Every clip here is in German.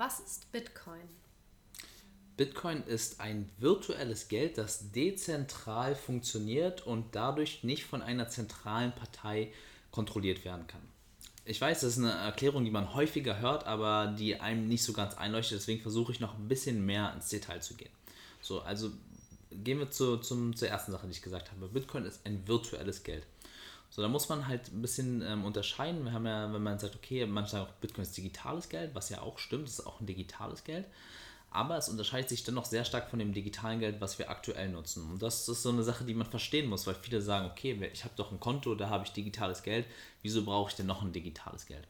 Was ist Bitcoin? Bitcoin ist ein virtuelles Geld, das dezentral funktioniert und dadurch nicht von einer zentralen Partei kontrolliert werden kann. Ich weiß, das ist eine Erklärung, die man häufiger hört, aber die einem nicht so ganz einleuchtet. Deswegen versuche ich noch ein bisschen mehr ins Detail zu gehen. So, also gehen wir zu, zum, zur ersten Sache, die ich gesagt habe. Bitcoin ist ein virtuelles Geld. So, da muss man halt ein bisschen ähm, unterscheiden. Wir haben ja, wenn man sagt, okay, manche sagen auch, Bitcoin ist digitales Geld, was ja auch stimmt, es ist auch ein digitales Geld. Aber es unterscheidet sich dennoch sehr stark von dem digitalen Geld, was wir aktuell nutzen. Und das ist so eine Sache, die man verstehen muss, weil viele sagen, okay, ich habe doch ein Konto, da habe ich digitales Geld, wieso brauche ich denn noch ein digitales Geld?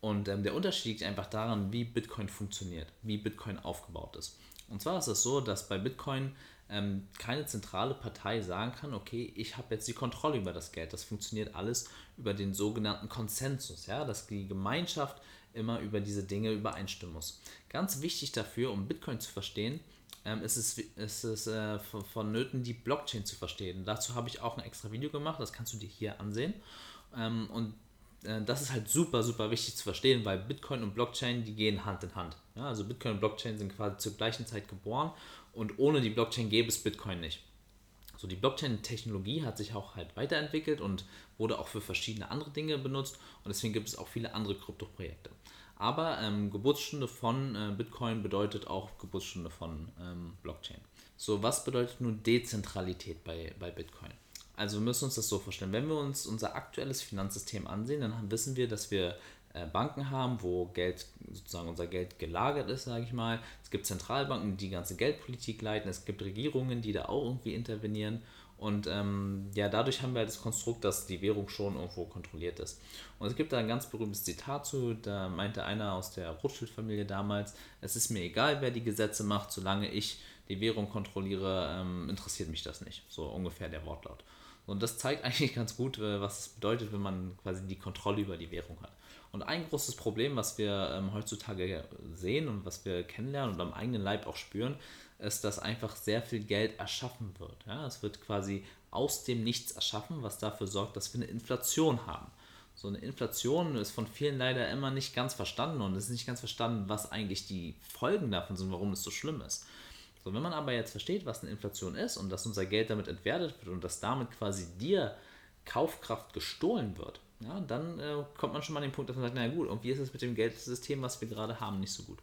Und ähm, der Unterschied liegt einfach daran, wie Bitcoin funktioniert, wie Bitcoin aufgebaut ist. Und zwar ist es so, dass bei Bitcoin ähm, keine zentrale Partei sagen kann, okay, ich habe jetzt die Kontrolle über das Geld. Das funktioniert alles über den sogenannten Konsensus, ja, dass die Gemeinschaft immer über diese Dinge übereinstimmen muss. Ganz wichtig dafür, um Bitcoin zu verstehen, ähm, ist es, ist es äh, vonnöten, die Blockchain zu verstehen. Dazu habe ich auch ein extra Video gemacht, das kannst du dir hier ansehen. Ähm, und das ist halt super, super wichtig zu verstehen, weil Bitcoin und Blockchain, die gehen Hand in Hand. Ja, also Bitcoin und Blockchain sind quasi zur gleichen Zeit geboren und ohne die Blockchain gäbe es Bitcoin nicht. So, die Blockchain-Technologie hat sich auch halt weiterentwickelt und wurde auch für verschiedene andere Dinge benutzt und deswegen gibt es auch viele andere Krypto-Projekte. Aber ähm, Geburtsstunde von äh, Bitcoin bedeutet auch Geburtsstunde von ähm, Blockchain. So, was bedeutet nun Dezentralität bei, bei Bitcoin? Also wir müssen uns das so vorstellen, wenn wir uns unser aktuelles Finanzsystem ansehen, dann wissen wir, dass wir äh, Banken haben, wo Geld, sozusagen unser Geld gelagert ist, sage ich mal. Es gibt Zentralbanken, die ganze Geldpolitik leiten. Es gibt Regierungen, die da auch irgendwie intervenieren. Und ähm, ja, dadurch haben wir halt das Konstrukt, dass die Währung schon irgendwo kontrolliert ist. Und es gibt da ein ganz berühmtes Zitat zu, da meinte einer aus der Rothschild-Familie damals, es ist mir egal, wer die Gesetze macht, solange ich die Währung kontrolliere, ähm, interessiert mich das nicht. So ungefähr der Wortlaut. Und das zeigt eigentlich ganz gut, äh, was es bedeutet, wenn man quasi die Kontrolle über die Währung hat. Und ein großes Problem, was wir ähm, heutzutage sehen und was wir kennenlernen und am eigenen Leib auch spüren, ist, dass einfach sehr viel Geld erschaffen wird. Ja? Es wird quasi aus dem Nichts erschaffen, was dafür sorgt, dass wir eine Inflation haben. So eine Inflation ist von vielen leider immer nicht ganz verstanden und es ist nicht ganz verstanden, was eigentlich die Folgen davon sind, warum es so schlimm ist. So, wenn man aber jetzt versteht, was eine Inflation ist und dass unser Geld damit entwertet wird und dass damit quasi dir Kaufkraft gestohlen wird, ja, dann äh, kommt man schon mal an den Punkt, dass man sagt, naja gut, und wie ist es mit dem Geldsystem, was wir gerade haben, nicht so gut.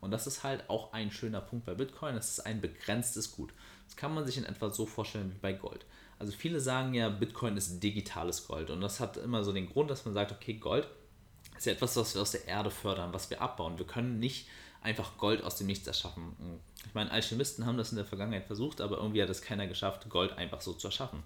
Und das ist halt auch ein schöner Punkt bei Bitcoin, das ist ein begrenztes Gut. Das kann man sich in etwa so vorstellen wie bei Gold. Also viele sagen ja, Bitcoin ist digitales Gold und das hat immer so den Grund, dass man sagt, okay, Gold ist ja etwas, was wir aus der Erde fördern, was wir abbauen. Wir können nicht einfach Gold aus dem Nichts erschaffen. Ich meine, Alchemisten haben das in der Vergangenheit versucht, aber irgendwie hat es keiner geschafft, Gold einfach so zu erschaffen.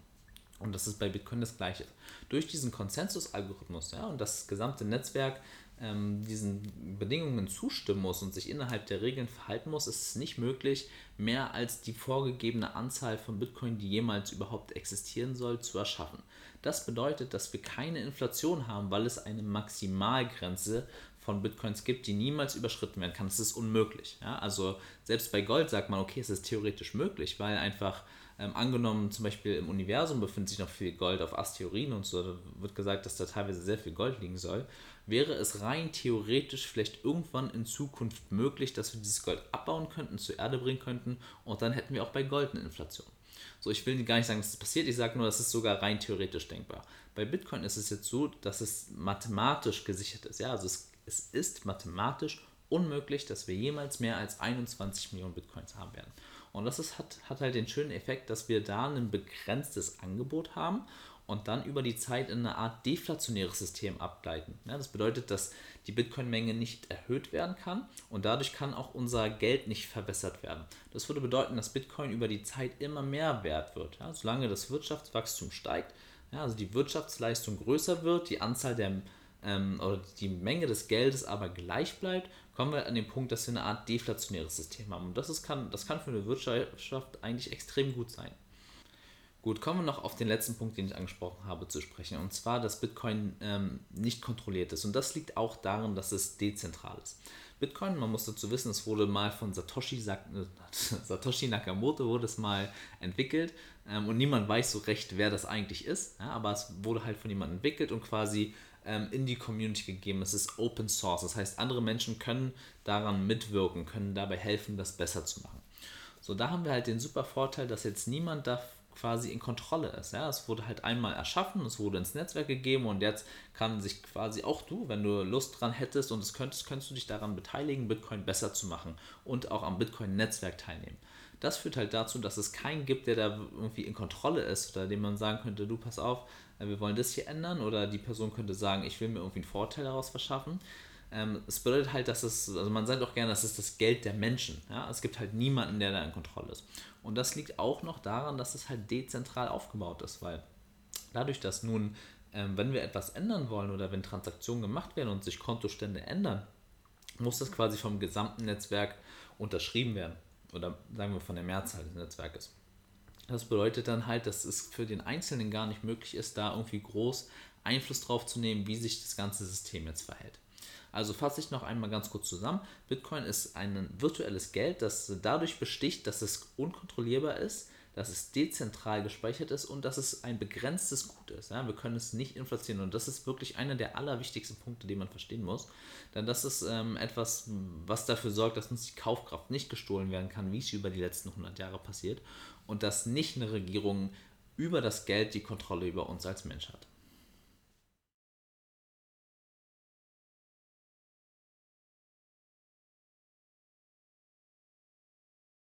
Und das ist bei Bitcoin das Gleiche. Durch diesen Konsensus-Algorithmus ja, und das gesamte Netzwerk ähm, diesen Bedingungen zustimmen muss und sich innerhalb der Regeln verhalten muss, ist es nicht möglich, mehr als die vorgegebene Anzahl von Bitcoin, die jemals überhaupt existieren soll, zu erschaffen. Das bedeutet, dass wir keine Inflation haben, weil es eine Maximalgrenze von Bitcoins gibt, die niemals überschritten werden kann. Das ist unmöglich. Ja? Also selbst bei Gold sagt man, okay, es ist theoretisch möglich, weil einfach ähm, angenommen, zum Beispiel im Universum befindet sich noch viel Gold auf Asteroiden und so, da wird gesagt, dass da teilweise sehr viel Gold liegen soll. Wäre es rein theoretisch vielleicht irgendwann in Zukunft möglich, dass wir dieses Gold abbauen könnten, zur Erde bringen könnten und dann hätten wir auch bei Gold eine Inflation. So, ich will gar nicht sagen, dass das passiert, ich sage nur, das ist sogar rein theoretisch denkbar. Bei Bitcoin ist es jetzt so, dass es mathematisch gesichert ist. Ja, also es, es ist mathematisch unmöglich, dass wir jemals mehr als 21 Millionen Bitcoins haben werden. Und das ist, hat, hat halt den schönen Effekt, dass wir da ein begrenztes Angebot haben und dann über die Zeit in eine Art deflationäres System abgleiten. Ja, das bedeutet, dass die Bitcoin-Menge nicht erhöht werden kann und dadurch kann auch unser Geld nicht verbessert werden. Das würde bedeuten, dass Bitcoin über die Zeit immer mehr wert wird. Ja, solange das Wirtschaftswachstum steigt, ja, also die Wirtschaftsleistung größer wird, die Anzahl der ähm, oder die Menge des Geldes aber gleich bleibt, kommen wir an den Punkt, dass wir eine Art deflationäres System haben. Und das, ist, kann, das kann für eine Wirtschaft eigentlich extrem gut sein. Gut, kommen wir noch auf den letzten Punkt, den ich angesprochen habe, zu sprechen. Und zwar, dass Bitcoin ähm, nicht kontrolliert ist. Und das liegt auch darin, dass es dezentral ist. Bitcoin, man muss dazu wissen, es wurde mal von Satoshi, Satoshi Nakamoto wurde es mal entwickelt ähm, und niemand weiß so recht, wer das eigentlich ist. Ja, aber es wurde halt von jemandem entwickelt und quasi ähm, in die Community gegeben. Es ist Open Source. Das heißt, andere Menschen können daran mitwirken, können dabei helfen, das besser zu machen. So, da haben wir halt den super Vorteil, dass jetzt niemand da quasi in Kontrolle ist. Ja? Es wurde halt einmal erschaffen, es wurde ins Netzwerk gegeben und jetzt kann sich quasi auch du, wenn du Lust dran hättest und es könntest, könntest du dich daran beteiligen, Bitcoin besser zu machen und auch am Bitcoin-Netzwerk teilnehmen. Das führt halt dazu, dass es keinen gibt, der da irgendwie in Kontrolle ist oder dem man sagen könnte, du pass auf, äh, wir wollen das hier ändern oder die Person könnte sagen, ich will mir irgendwie einen Vorteil daraus verschaffen. Ähm, es bedeutet halt, dass es, also man sagt auch gerne, das ist das Geld der Menschen. Ja? Es gibt halt niemanden, der da in Kontrolle ist. Und das liegt auch noch daran, dass es halt dezentral aufgebaut ist, weil dadurch, dass nun, ähm, wenn wir etwas ändern wollen oder wenn Transaktionen gemacht werden und sich Kontostände ändern, muss das quasi vom gesamten Netzwerk unterschrieben werden. Oder sagen wir von der Mehrzahl des Netzwerkes. Das bedeutet dann halt, dass es für den Einzelnen gar nicht möglich ist, da irgendwie groß Einfluss drauf zu nehmen, wie sich das ganze System jetzt verhält. Also fasse ich noch einmal ganz kurz zusammen. Bitcoin ist ein virtuelles Geld, das dadurch besticht, dass es unkontrollierbar ist, dass es dezentral gespeichert ist und dass es ein begrenztes Gut ist. Ja, wir können es nicht inflationieren und das ist wirklich einer der allerwichtigsten Punkte, die man verstehen muss. Denn das ist ähm, etwas, was dafür sorgt, dass uns die Kaufkraft nicht gestohlen werden kann, wie es über die letzten 100 Jahre passiert und dass nicht eine Regierung über das Geld die Kontrolle über uns als Mensch hat.